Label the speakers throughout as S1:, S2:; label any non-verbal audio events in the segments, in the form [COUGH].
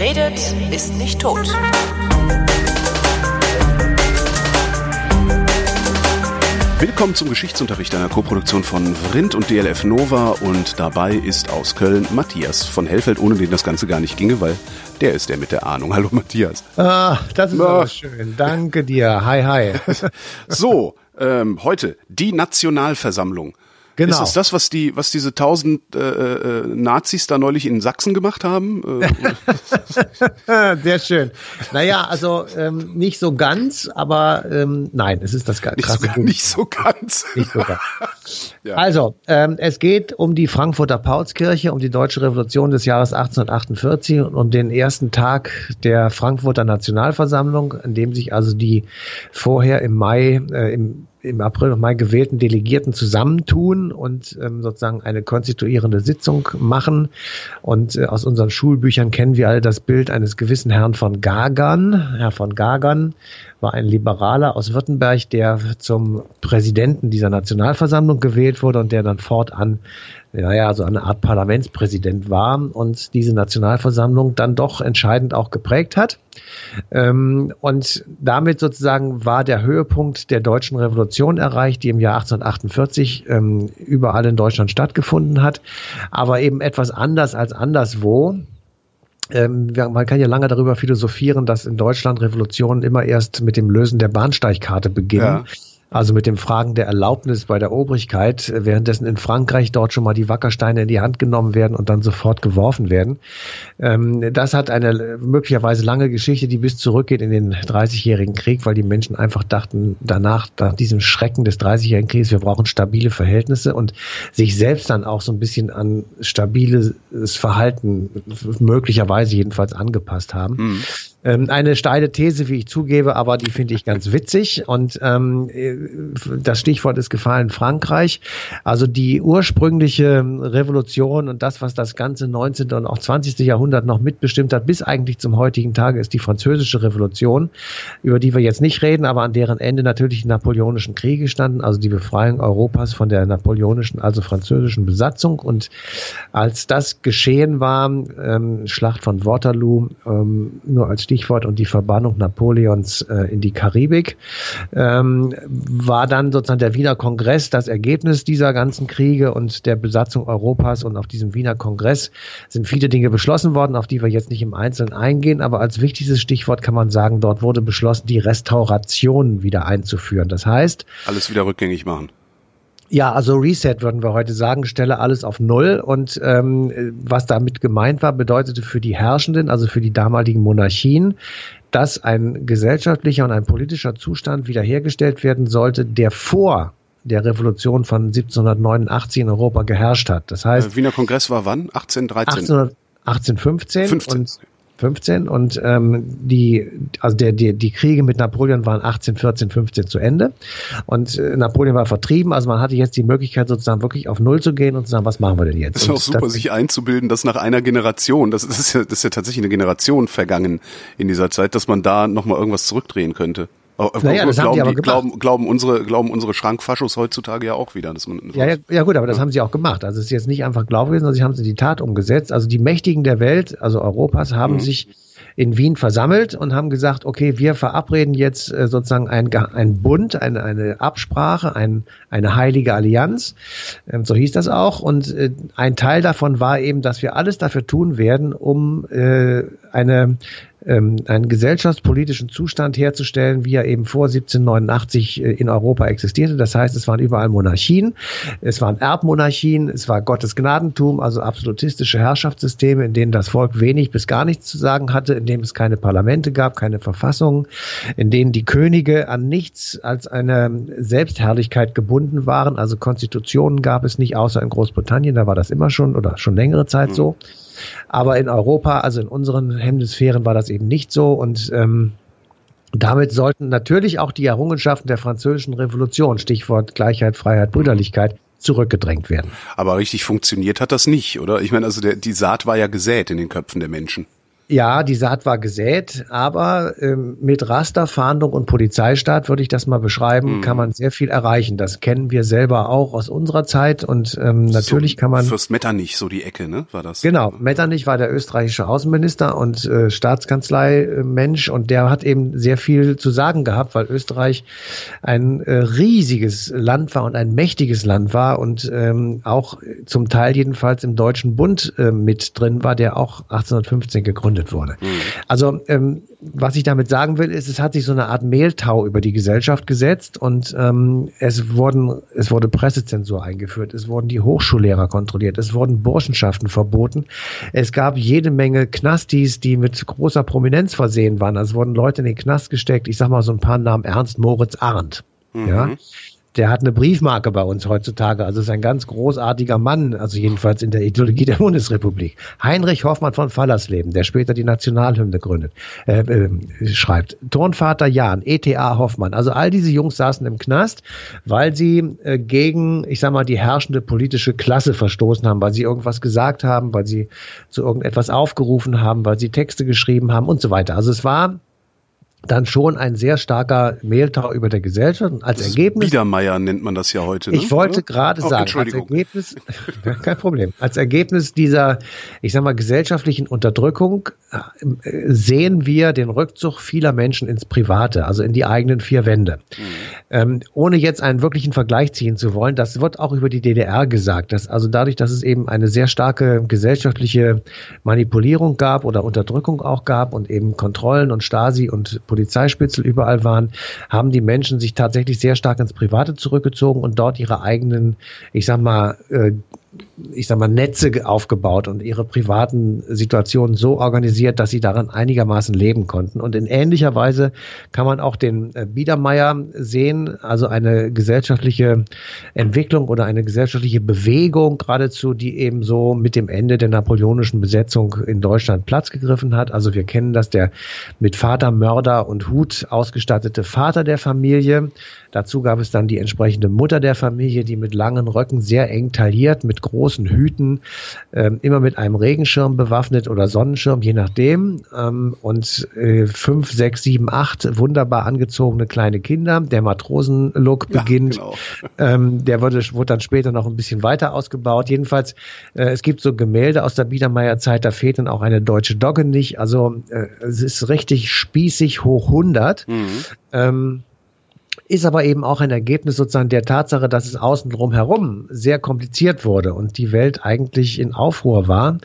S1: Wer redet, ist nicht tot.
S2: Willkommen zum Geschichtsunterricht einer Koproduktion von Vrindt und DLF Nova und dabei ist aus Köln Matthias von Hellfeld, ohne den das Ganze gar nicht ginge, weil der ist der mit der Ahnung. [LAUGHS] Hallo Matthias.
S3: Ah, das ist aber schön. Danke dir. Hi, hi. [LAUGHS]
S2: so, ähm, heute die Nationalversammlung. Genau. Ist es das, was die, was diese tausend äh, äh, Nazis da neulich in Sachsen gemacht haben?
S3: Äh, [LAUGHS] Sehr schön. Naja, also ähm, nicht so ganz, aber ähm, nein, es ist das
S2: nicht so, nicht so ganz. Nicht so ganz. [LAUGHS]
S3: ja. Also, ähm, es geht um die Frankfurter Paulskirche, um die deutsche Revolution des Jahres 1848 und um den ersten Tag der Frankfurter Nationalversammlung, an dem sich also die vorher im Mai, äh, im im April und Mai gewählten Delegierten zusammentun und ähm, sozusagen eine konstituierende Sitzung machen. Und äh, aus unseren Schulbüchern kennen wir alle das Bild eines gewissen Herrn von Gagern. Herr von Gagern war ein Liberaler aus Württemberg, der zum Präsidenten dieser Nationalversammlung gewählt wurde und der dann fortan ja, so eine Art Parlamentspräsident war und diese Nationalversammlung dann doch entscheidend auch geprägt hat. Ähm, und damit sozusagen war der Höhepunkt der deutschen Revolution erreicht, die im Jahr 1848 ähm, überall in Deutschland stattgefunden hat, aber eben etwas anders als anderswo. Ähm, man kann ja lange darüber philosophieren, dass in Deutschland Revolutionen immer erst mit dem Lösen der Bahnsteigkarte beginnen. Ja also mit dem Fragen der Erlaubnis bei der Obrigkeit, währenddessen in Frankreich dort schon mal die Wackersteine in die Hand genommen werden und dann sofort geworfen werden. Ähm, das hat eine möglicherweise lange Geschichte, die bis zurückgeht in den 30-jährigen Krieg, weil die Menschen einfach dachten, danach, nach diesem Schrecken des 30-jährigen Krieges, wir brauchen stabile Verhältnisse und sich selbst dann auch so ein bisschen an stabiles Verhalten möglicherweise jedenfalls angepasst haben. Mhm. Ähm, eine steile These, wie ich zugebe, aber die finde ich ganz witzig. Und ähm, das Stichwort ist gefallen Frankreich. Also die ursprüngliche Revolution und das, was das ganze 19. und auch 20. Jahrhundert noch mitbestimmt hat, bis eigentlich zum heutigen Tage, ist die französische Revolution, über die wir jetzt nicht reden, aber an deren Ende natürlich die napoleonischen Kriege standen, also die Befreiung Europas von der napoleonischen, also französischen Besatzung. Und als das geschehen war, ähm, Schlacht von Waterloo, ähm, nur als Stichwort und die Verbannung Napoleons äh, in die Karibik, ähm, war dann sozusagen der Wiener Kongress das Ergebnis dieser ganzen Kriege und der Besatzung Europas. Und auf diesem Wiener Kongress sind viele Dinge beschlossen worden, auf die wir jetzt nicht im Einzelnen eingehen. Aber als wichtigstes Stichwort kann man sagen, dort wurde beschlossen, die Restauration wieder einzuführen. Das heißt,
S2: alles wieder rückgängig machen.
S3: Ja, also Reset würden wir heute sagen, stelle alles auf Null. Und ähm, was damit gemeint war, bedeutete für die Herrschenden, also für die damaligen Monarchien, dass ein gesellschaftlicher und ein politischer Zustand wiederhergestellt werden sollte, der vor der Revolution von 1789 in Europa geherrscht hat. Das heißt,
S2: äh, Wiener Kongress war wann? 1813?
S3: 1815 15. und 15 und ähm, die also der, die, die Kriege mit Napoleon waren 18, 14, 15 zu Ende und äh, Napoleon war vertrieben, also man hatte jetzt die Möglichkeit sozusagen wirklich auf Null zu gehen und zu sagen, was machen wir denn jetzt?
S2: Das ist auch super, das, sich einzubilden, dass nach einer Generation, das ist ja das ist ja tatsächlich eine Generation vergangen in dieser Zeit, dass man da noch mal irgendwas zurückdrehen könnte.
S3: Naja, das glauben, haben sie aber
S2: die, glauben, glauben unsere, glauben unsere Schrankfaschos heutzutage ja auch wieder. Dass man,
S3: ja, ja, ja, gut, aber das haben sie auch gemacht. Also es ist jetzt nicht einfach Glauben gewesen, sondern sie haben es in die Tat umgesetzt. Also die Mächtigen der Welt, also Europas, haben mhm. sich in Wien versammelt und haben gesagt, okay, wir verabreden jetzt äh, sozusagen ein, ein Bund, eine, eine Absprache, ein, eine heilige Allianz, ähm, so hieß das auch. Und äh, ein Teil davon war eben, dass wir alles dafür tun werden, um äh, eine ähm, einen gesellschaftspolitischen Zustand herzustellen, wie er eben vor 1789 äh, in Europa existierte. Das heißt, es waren überall Monarchien, es waren Erbmonarchien, es war Gottes Gnadentum, also absolutistische Herrschaftssysteme, in denen das Volk wenig bis gar nichts zu sagen hatte, in denen es keine Parlamente gab, keine Verfassungen, in denen die Könige an nichts als eine Selbstherrlichkeit gebunden waren. Also Konstitutionen gab es nicht, außer in Großbritannien, da war das immer schon oder schon längere Zeit mhm. Aber in Europa, also in unseren Hemisphären war das eben nicht so und ähm, damit sollten natürlich auch die Errungenschaften der französischen Revolution, Stichwort Gleichheit, Freiheit, Brüderlichkeit, zurückgedrängt werden.
S2: Aber richtig funktioniert hat das nicht, oder? Ich meine, also der, die Saat war ja gesät in den Köpfen der Menschen.
S3: Ja, die Saat war gesät, aber ähm, mit Rasterfahndung und Polizeistaat würde ich das mal beschreiben, mhm. kann man sehr viel erreichen. Das kennen wir selber auch aus unserer Zeit und ähm, natürlich
S2: so,
S3: kann man.
S2: Fürst Metternich, so die Ecke, ne? War das?
S3: Genau, Metternich war der österreichische Außenminister und äh, Staatskanzlei-Mensch und der hat eben sehr viel zu sagen gehabt, weil Österreich ein äh, riesiges Land war und ein mächtiges Land war und ähm, auch zum Teil jedenfalls im Deutschen Bund äh, mit drin war, der auch 1815 gegründet gegründet wurde. Mhm. Also ähm, was ich damit sagen will, ist, es hat sich so eine Art Mehltau über die Gesellschaft gesetzt und ähm, es wurden es wurde Pressezensur eingeführt, es wurden die Hochschullehrer kontrolliert, es wurden Burschenschaften verboten, es gab jede Menge Knastis, die mit großer Prominenz versehen waren. Also wurden Leute in den Knast gesteckt. Ich sag mal so ein paar Namen: Ernst Moritz Arndt. Mhm. Ja, der hat eine Briefmarke bei uns heutzutage. Also ist ein ganz großartiger Mann, also jedenfalls in der Ideologie der [LAUGHS] Bundesrepublik. Heinrich Hoffmann von Fallersleben, der später die Nationalhymne gründet, äh, äh, schreibt. Turnvater Jan, ETA Hoffmann. Also all diese Jungs saßen im Knast, weil sie äh, gegen, ich sag mal, die herrschende politische Klasse verstoßen haben, weil sie irgendwas gesagt haben, weil sie zu irgendetwas aufgerufen haben, weil sie Texte geschrieben haben und so weiter. Also es war dann schon ein sehr starker Mehltau über der Gesellschaft. Und als
S2: das
S3: Ergebnis.
S2: Biedermeier nennt man das ja heute.
S3: Ne? Ich wollte gerade oh, sagen, als Ergebnis, [LAUGHS] kein Problem. Als Ergebnis dieser, ich sag mal, gesellschaftlichen Unterdrückung äh, sehen wir den Rückzug vieler Menschen ins Private, also in die eigenen vier Wände. Mhm. Ähm, ohne jetzt einen wirklichen Vergleich ziehen zu wollen, das wird auch über die DDR gesagt, dass also dadurch, dass es eben eine sehr starke gesellschaftliche Manipulierung gab oder Unterdrückung auch gab und eben Kontrollen und Stasi und Polizeispitzel überall waren, haben die Menschen sich tatsächlich sehr stark ins Private zurückgezogen und dort ihre eigenen, ich sag mal, äh, ich sag mal, Netze aufgebaut und ihre privaten Situationen so organisiert, dass sie daran einigermaßen leben konnten. Und in ähnlicher Weise kann man auch den äh, Biedermeier sehen, also eine gesellschaftliche Entwicklung oder eine gesellschaftliche Bewegung geradezu, die eben so mit dem Ende der napoleonischen Besetzung in Deutschland Platz gegriffen hat. Also wir kennen das, der mit Vater, Mörder und Hut ausgestattete Vater der Familie. Dazu gab es dann die entsprechende Mutter der Familie, die mit langen Röcken sehr eng tailliert, mit großen Hüten, ähm, immer mit einem Regenschirm bewaffnet oder Sonnenschirm, je nachdem. Ähm, und äh, fünf, sechs, sieben, acht wunderbar angezogene kleine Kinder. Der Matrosenlook beginnt. Ja, genau. [LAUGHS] ähm, der wurde, wurde dann später noch ein bisschen weiter ausgebaut. Jedenfalls, äh, es gibt so Gemälde aus der Biedermeierzeit, da fehlt dann auch eine deutsche Dogge nicht. Also äh, es ist richtig spießig hoch 100. Mhm. Ähm, ist aber eben auch ein Ergebnis sozusagen der Tatsache, dass es außen drum herum sehr kompliziert wurde und die Welt eigentlich in Aufruhr war.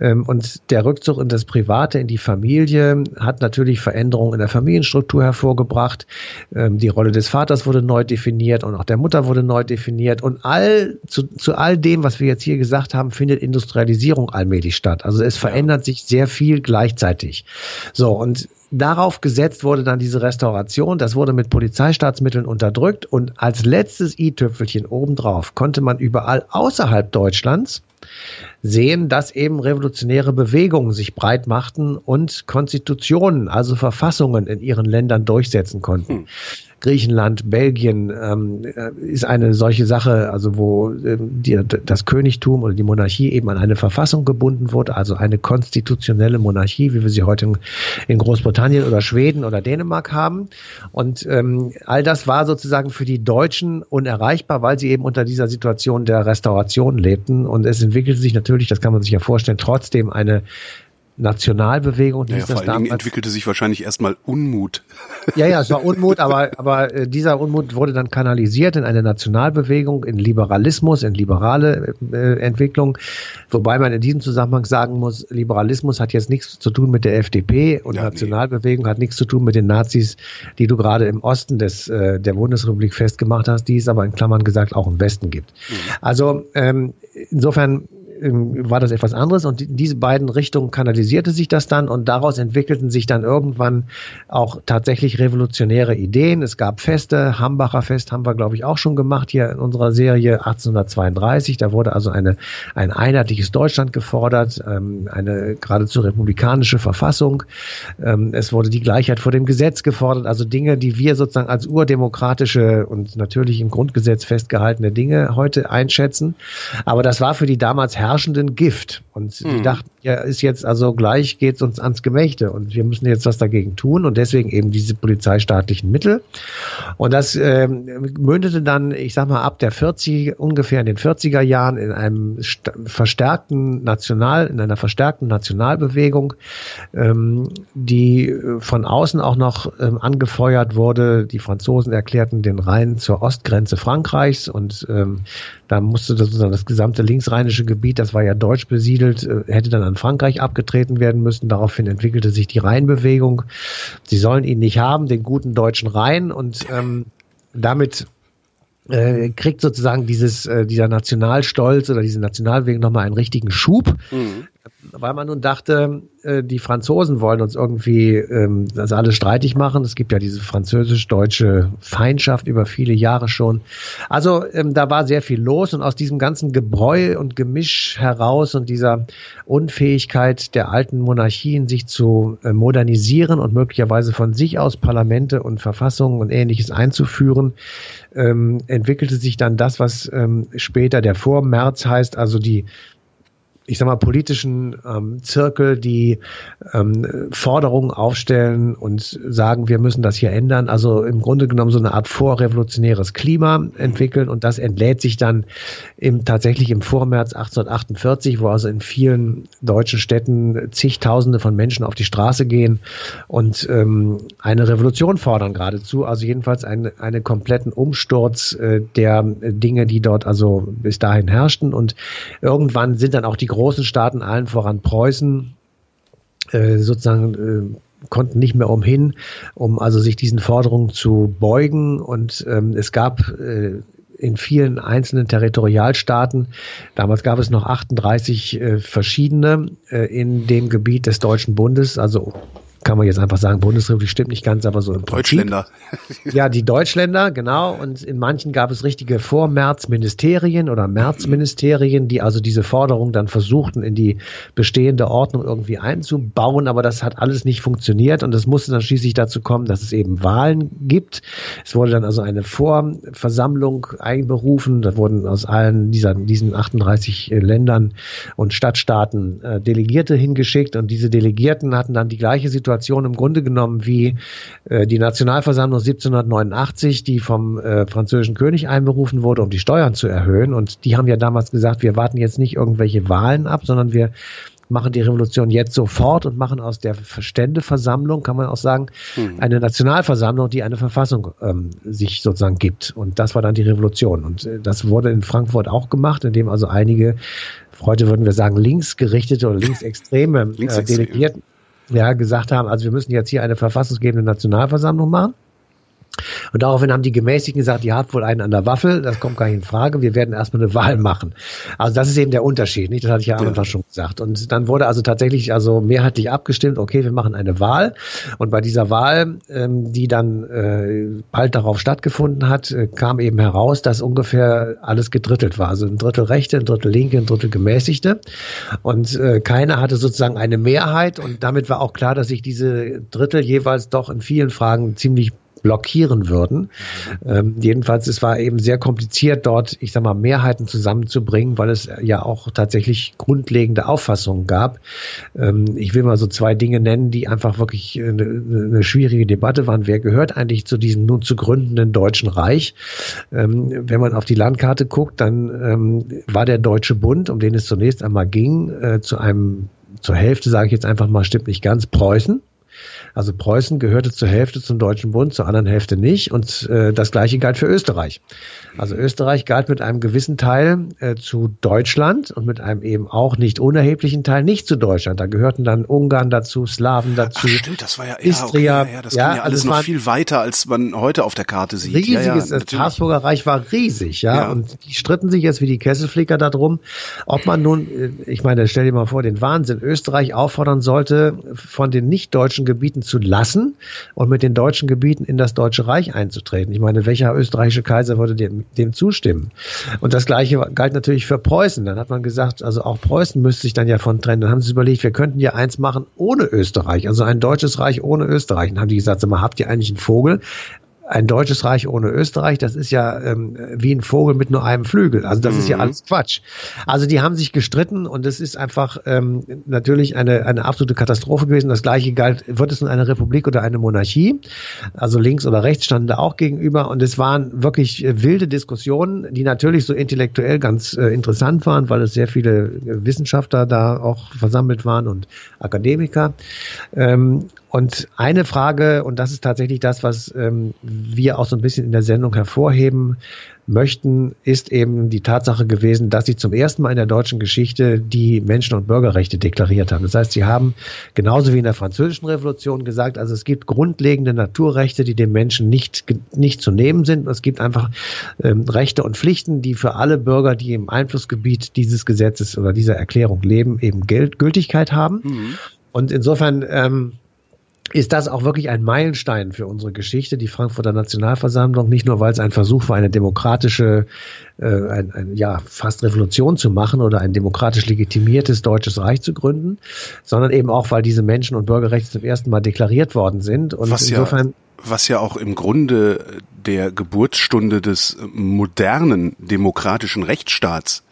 S3: Ähm, und der Rückzug in das Private, in die Familie, hat natürlich Veränderungen in der Familienstruktur hervorgebracht. Ähm, die Rolle des Vaters wurde neu definiert und auch der Mutter wurde neu definiert. Und all zu, zu all dem, was wir jetzt hier gesagt haben, findet Industrialisierung allmählich statt. Also es verändert sich sehr viel gleichzeitig. So, und Darauf gesetzt wurde dann diese Restauration. Das wurde mit Polizeistaatsmitteln unterdrückt. Und als letztes i-Tüpfelchen obendrauf konnte man überall außerhalb Deutschlands sehen, dass eben revolutionäre Bewegungen sich breit machten und Konstitutionen, also Verfassungen in ihren Ländern durchsetzen konnten. Hm. Griechenland, Belgien ähm, äh, ist eine solche Sache, also wo ähm, die, das Königtum oder die Monarchie eben an eine Verfassung gebunden wurde, also eine konstitutionelle Monarchie, wie wir sie heute in, in Großbritannien oder Schweden oder Dänemark haben. Und ähm, all das war sozusagen für die Deutschen unerreichbar, weil sie eben unter dieser Situation der Restauration lebten. Und es entwickelte sich natürlich, das kann man sich ja vorstellen, trotzdem eine Nationalbewegung.
S2: Naja, vor allen Dingen entwickelte sich wahrscheinlich erstmal Unmut.
S3: Ja, ja, es war Unmut, aber, aber äh, dieser Unmut wurde dann kanalisiert in eine Nationalbewegung, in Liberalismus, in liberale äh, Entwicklung. Wobei man in diesem Zusammenhang sagen muss, Liberalismus hat jetzt nichts zu tun mit der FDP und ja, Nationalbewegung nee. hat nichts zu tun mit den Nazis, die du gerade im Osten des, äh, der Bundesrepublik festgemacht hast, die es aber in Klammern gesagt auch im Westen gibt. Mhm. Also ähm, insofern war das etwas anderes und in diese beiden Richtungen kanalisierte sich das dann und daraus entwickelten sich dann irgendwann auch tatsächlich revolutionäre Ideen. Es gab Feste, Hambacher Fest haben wir glaube ich auch schon gemacht hier in unserer Serie 1832. Da wurde also eine, ein einheitliches Deutschland gefordert, ähm, eine geradezu republikanische Verfassung. Ähm, es wurde die Gleichheit vor dem Gesetz gefordert, also Dinge, die wir sozusagen als urdemokratische und natürlich im Grundgesetz festgehaltene Dinge heute einschätzen. Aber das war für die damals herrschenden Gift. Und sie mhm. dachten, ja, ist jetzt also gleich geht's uns ans Gemächte und wir müssen jetzt was dagegen tun und deswegen eben diese polizeistaatlichen Mittel. Und das ähm, mündete dann, ich sag mal, ab der 40, ungefähr in den 40er Jahren in einem verstärkten National, in einer verstärkten Nationalbewegung, ähm, die von außen auch noch ähm, angefeuert wurde. Die Franzosen erklärten den Rhein zur Ostgrenze Frankreichs und ähm, da musste das, sozusagen das gesamte linksrheinische Gebiet, das war ja deutsch besiedelt, äh, hätte dann an Frankreich abgetreten werden müssen. Daraufhin entwickelte sich die Rheinbewegung. Sie sollen ihn nicht haben, den guten deutschen Rhein und ähm, damit äh, kriegt sozusagen dieses äh, dieser Nationalstolz oder diese Nationalbewegung nochmal einen richtigen Schub. Mhm weil man nun dachte, äh, die Franzosen wollen uns irgendwie ähm, das alles streitig machen. Es gibt ja diese französisch-deutsche Feindschaft über viele Jahre schon. Also ähm, da war sehr viel los und aus diesem ganzen Gebräu und Gemisch heraus und dieser Unfähigkeit der alten Monarchien, sich zu äh, modernisieren und möglicherweise von sich aus Parlamente und Verfassungen und ähnliches einzuführen, ähm, entwickelte sich dann das, was ähm, später der Vormärz heißt, also die ich sag mal, politischen ähm, Zirkel, die ähm, Forderungen aufstellen und sagen, wir müssen das hier ändern. Also im Grunde genommen so eine Art vorrevolutionäres Klima entwickeln und das entlädt sich dann im, tatsächlich im Vormärz 1848, wo also in vielen deutschen Städten zigtausende von Menschen auf die Straße gehen und ähm, eine Revolution fordern geradezu. Also jedenfalls einen, einen kompletten Umsturz äh, der Dinge, die dort also bis dahin herrschten und irgendwann sind dann auch die großen Staaten, allen voran Preußen, äh, sozusagen äh, konnten nicht mehr umhin, um also sich diesen Forderungen zu beugen. Und ähm, es gab äh, in vielen einzelnen Territorialstaaten. Damals gab es noch 38 äh, verschiedene in dem Gebiet des Deutschen Bundes, also kann man jetzt einfach sagen, Bundesrepublik stimmt nicht ganz, aber so im
S2: Deutschländer.
S3: Prinzip. [LAUGHS] Ja, die Deutschländer, genau. Und in manchen gab es richtige Vormärzministerien oder Märzministerien, die also diese Forderung dann versuchten, in die bestehende Ordnung irgendwie einzubauen. Aber das hat alles nicht funktioniert und es musste dann schließlich dazu kommen, dass es eben Wahlen gibt. Es wurde dann also eine Vorversammlung einberufen. Da wurden aus allen dieser, diesen 38 Ländern und Stadtstaaten äh, Delegierte hingeschickt und diese Delegierten hatten dann die gleiche Situation Situation im Grunde genommen wie äh, die Nationalversammlung 1789, die vom äh, französischen König einberufen wurde, um die Steuern zu erhöhen. Und die haben ja damals gesagt, wir warten jetzt nicht irgendwelche Wahlen ab, sondern wir machen die Revolution jetzt sofort und machen aus der Ständeversammlung, kann man auch sagen, mhm. eine Nationalversammlung, die eine Verfassung ähm, sich sozusagen gibt. Und das war dann die Revolution. Und äh, das wurde in Frankfurt auch gemacht, indem also einige, heute würden wir sagen, linksgerichtete oder linksextreme äh, Delegierten, ja, gesagt haben, also wir müssen jetzt hier eine verfassungsgebende Nationalversammlung machen. Und daraufhin haben die Gemäßigten gesagt, die hat wohl einen an der Waffel, das kommt gar nicht in Frage, wir werden erstmal eine Wahl machen. Also das ist eben der Unterschied, nicht? Das hatte ich ja am Anfang schon gesagt. Und dann wurde also tatsächlich also mehrheitlich abgestimmt, okay, wir machen eine Wahl. Und bei dieser Wahl, ähm, die dann äh, bald darauf stattgefunden hat, äh, kam eben heraus, dass ungefähr alles gedrittelt war. Also ein Drittel Rechte, ein Drittel Linke, ein Drittel Gemäßigte. Und äh, keiner hatte sozusagen eine Mehrheit. Und damit war auch klar, dass sich diese Drittel jeweils doch in vielen Fragen ziemlich blockieren würden. Ähm, jedenfalls, es war eben sehr kompliziert, dort, ich sag mal, Mehrheiten zusammenzubringen, weil es ja auch tatsächlich grundlegende Auffassungen gab. Ähm, ich will mal so zwei Dinge nennen, die einfach wirklich eine, eine, schwierige Debatte waren. Wer gehört eigentlich zu diesem nun zu gründenden Deutschen Reich? Ähm, wenn man auf die Landkarte guckt, dann ähm, war der Deutsche Bund, um den es zunächst einmal ging, äh, zu einem zur Hälfte sage ich jetzt einfach mal, stimmt nicht ganz, Preußen. Also Preußen gehörte zur Hälfte zum Deutschen Bund, zur anderen Hälfte nicht. Und äh, das gleiche galt für Österreich. Also Österreich galt mit einem gewissen Teil äh, zu Deutschland und mit einem eben auch nicht unerheblichen Teil nicht zu Deutschland. Da gehörten dann Ungarn dazu, Slawen dazu. Ach,
S2: stimmt, das war ja, Istria. Okay, ja, das ja, ging ja alles also noch viel weiter, als man heute auf der Karte sieht.
S3: Riesiges, ja, ja, das Habsburger Reich war riesig, ja, ja. Und die stritten sich jetzt wie die Kesselflicker darum, ob man nun, äh, ich meine, stell dir mal vor, den Wahnsinn, Österreich auffordern sollte, von den nicht-deutschen Gebieten zu lassen und mit den deutschen Gebieten in das Deutsche Reich einzutreten. Ich meine, welcher österreichische Kaiser würde dem, dem zustimmen? Und das Gleiche galt natürlich für Preußen. Dann hat man gesagt, also auch Preußen müsste sich dann ja von trennen. Dann haben sie überlegt, wir könnten ja eins machen ohne Österreich, also ein deutsches Reich ohne Österreich. Dann haben die gesagt, sag mal, habt ihr eigentlich einen Vogel? Ein deutsches Reich ohne Österreich, das ist ja ähm, wie ein Vogel mit nur einem Flügel. Also das mhm. ist ja mhm. alles Quatsch. Also die haben sich gestritten und es ist einfach ähm, natürlich eine, eine absolute Katastrophe gewesen. Das gleiche galt, wird es nun eine Republik oder eine Monarchie? Also links oder rechts standen da auch gegenüber und es waren wirklich äh, wilde Diskussionen, die natürlich so intellektuell ganz äh, interessant waren, weil es sehr viele äh, Wissenschaftler da auch versammelt waren und Akademiker. Ähm, und eine Frage, und das ist tatsächlich das, was ähm, wir auch so ein bisschen in der Sendung hervorheben möchten, ist eben die Tatsache gewesen, dass sie zum ersten Mal in der deutschen Geschichte die Menschen- und Bürgerrechte deklariert haben. Das heißt, sie haben genauso wie in der Französischen Revolution gesagt, also es gibt grundlegende Naturrechte, die dem Menschen nicht, nicht zu nehmen sind. Es gibt einfach ähm, Rechte und Pflichten, die für alle Bürger, die im Einflussgebiet dieses Gesetzes oder dieser Erklärung leben, eben Geld, Gültigkeit haben. Mhm. Und insofern ähm, ist das auch wirklich ein Meilenstein für unsere Geschichte, die Frankfurter Nationalversammlung, nicht nur weil es ein Versuch war, eine demokratische, äh, ein, ein, ja, fast Revolution zu machen oder ein demokratisch legitimiertes deutsches Reich zu gründen, sondern eben auch, weil diese Menschen- und Bürgerrechte zum ersten Mal deklariert worden sind. Und
S2: was insofern. Ja, was ja auch im Grunde der Geburtsstunde des modernen demokratischen Rechtsstaats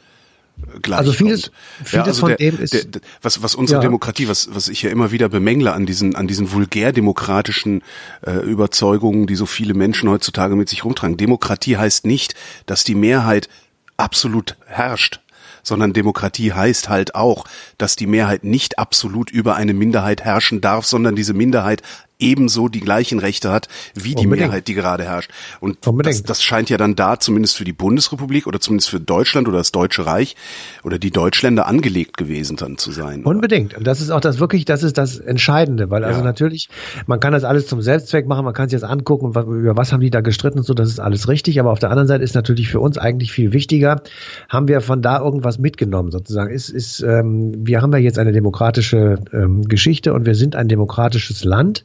S2: gleich
S3: Also vieles, vieles ja, also
S2: von
S3: der, dem ist
S2: der, der, was was unsere ja. Demokratie, was was ich ja immer wieder bemängle an diesen an diesen vulgärdemokratischen äh, Überzeugungen, die so viele Menschen heutzutage mit sich rumtragen. Demokratie heißt nicht, dass die Mehrheit absolut herrscht, sondern Demokratie heißt halt auch, dass die Mehrheit nicht absolut über eine Minderheit herrschen darf, sondern diese Minderheit ebenso die gleichen Rechte hat wie die Unbedingt. Mehrheit, die gerade herrscht. Und das, das, scheint ja dann da zumindest für die Bundesrepublik oder zumindest für Deutschland oder das Deutsche Reich oder die Deutschländer angelegt gewesen dann zu sein.
S3: Unbedingt. Und das ist auch das wirklich, das ist das Entscheidende, weil also natürlich, man kann das alles zum Selbstzweck machen, man kann sich jetzt angucken, über was haben die da gestritten und so, das ist alles richtig. Aber auf der anderen Seite ist natürlich für uns eigentlich viel wichtiger, haben wir von da irgendwas mitgenommen sozusagen. Ist, ist, ähm, wir haben ja jetzt eine demokratische ähm, Geschichte und wir sind ein demokratisches Land.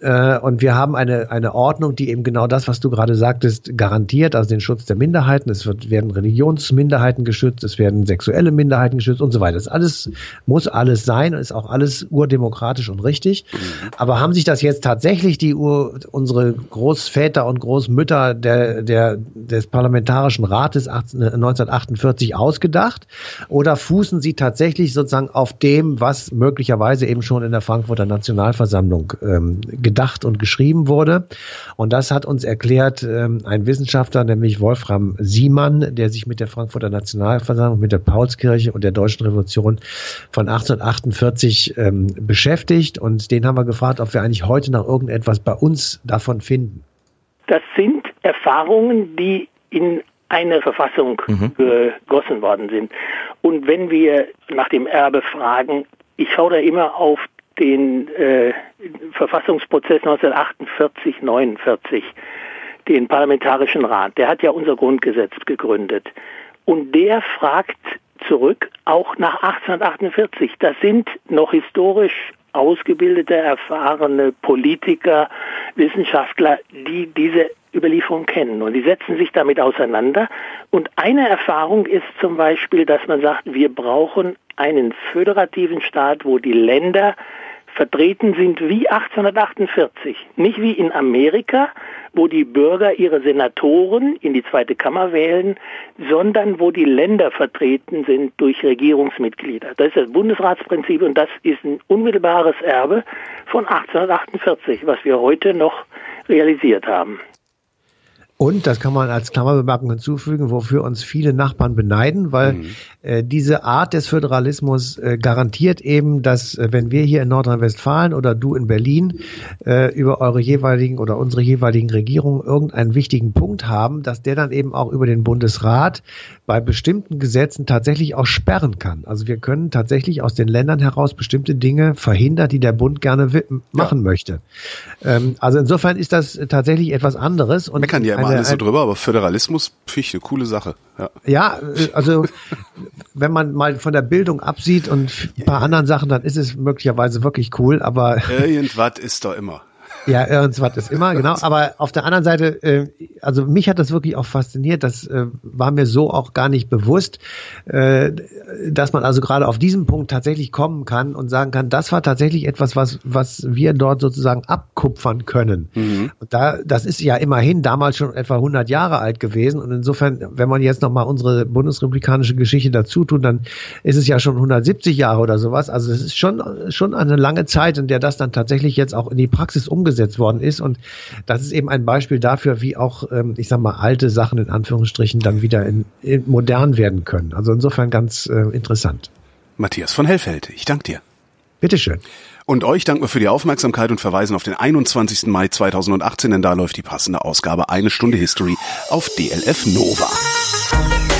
S3: Äh, und wir haben eine, eine Ordnung, die eben genau das, was du gerade sagtest, garantiert, also den Schutz der Minderheiten. Es wird, werden Religionsminderheiten geschützt, es werden sexuelle Minderheiten geschützt und so weiter. Das alles muss alles sein, ist auch alles urdemokratisch und richtig. Aber haben sich das jetzt tatsächlich die Ur, unsere Großväter und Großmütter der, der, des Parlamentarischen Rates 18, 1948 ausgedacht? Oder fußen sie tatsächlich sozusagen auf dem, was möglicherweise eben schon in der Frankfurter Nationalversammlung ähm, gedacht und geschrieben wurde. Und das hat uns erklärt ähm, ein Wissenschaftler, nämlich Wolfram Siemann, der sich mit der Frankfurter Nationalversammlung, mit der Paulskirche und der Deutschen Revolution von 1848 ähm, beschäftigt. Und den haben wir gefragt, ob wir eigentlich heute noch irgendetwas bei uns davon finden.
S4: Das sind Erfahrungen, die in eine Verfassung mhm. gegossen worden sind. Und wenn wir nach dem Erbe fragen, ich schaue da immer auf den äh, Verfassungsprozess 1948, 49, den Parlamentarischen Rat. Der hat ja unser Grundgesetz gegründet. Und der fragt zurück, auch nach 1848. Das sind noch historisch ausgebildete, erfahrene Politiker, Wissenschaftler, die diese Überlieferung kennen. Und die setzen sich damit auseinander. Und eine Erfahrung ist zum Beispiel, dass man sagt, wir brauchen einen föderativen Staat, wo die Länder vertreten sind wie 1848, nicht wie in Amerika, wo die Bürger ihre Senatoren in die zweite Kammer wählen, sondern wo die Länder vertreten sind durch Regierungsmitglieder. Das ist das Bundesratsprinzip und das ist ein unmittelbares Erbe von 1848, was wir heute noch realisiert haben.
S3: Und das kann man als Klammerbemerkung hinzufügen, wofür uns viele Nachbarn beneiden, weil mhm. äh, diese Art des Föderalismus äh, garantiert eben, dass äh, wenn wir hier in Nordrhein-Westfalen oder du in Berlin äh, über eure jeweiligen oder unsere jeweiligen Regierungen irgendeinen wichtigen Punkt haben, dass der dann eben auch über den Bundesrat bei bestimmten Gesetzen tatsächlich auch sperren kann. Also wir können tatsächlich aus den Ländern heraus bestimmte Dinge verhindern, die der Bund gerne machen ja. möchte. Ähm, also insofern ist das tatsächlich etwas anderes.
S2: Und Meckern ja immer alle so drüber, aber Föderalismus, Fichte, coole Sache.
S3: Ja. ja, äh, also [LAUGHS] wenn man mal von der Bildung absieht und ein paar anderen Sachen, dann ist es möglicherweise wirklich cool, aber.
S2: Irgendwas ist doch immer.
S3: Ja, irgendwas ist immer, genau. Aber auf der anderen Seite, äh, also mich hat das wirklich auch fasziniert. Das äh, war mir so auch gar nicht bewusst, äh, dass man also gerade auf diesem Punkt tatsächlich kommen kann und sagen kann, das war tatsächlich etwas, was, was wir dort sozusagen abkupfern können. Mhm. Und da, das ist ja immerhin damals schon etwa 100 Jahre alt gewesen. Und insofern, wenn man jetzt nochmal unsere bundesrepublikanische Geschichte dazu tut, dann ist es ja schon 170 Jahre oder sowas. Also es ist schon, schon eine lange Zeit, in der das dann tatsächlich jetzt auch in die Praxis umgesetzt umgesetzt worden ist. Und das ist eben ein Beispiel dafür, wie auch, ähm, ich sag mal, alte Sachen in Anführungsstrichen dann wieder in, in modern werden können. Also insofern ganz äh, interessant.
S2: Matthias von Hellfeld, ich danke dir.
S3: Bitteschön.
S2: Und euch danken wir für die Aufmerksamkeit und verweisen auf den 21. Mai 2018, denn da läuft die passende Ausgabe Eine Stunde History auf DLF Nova.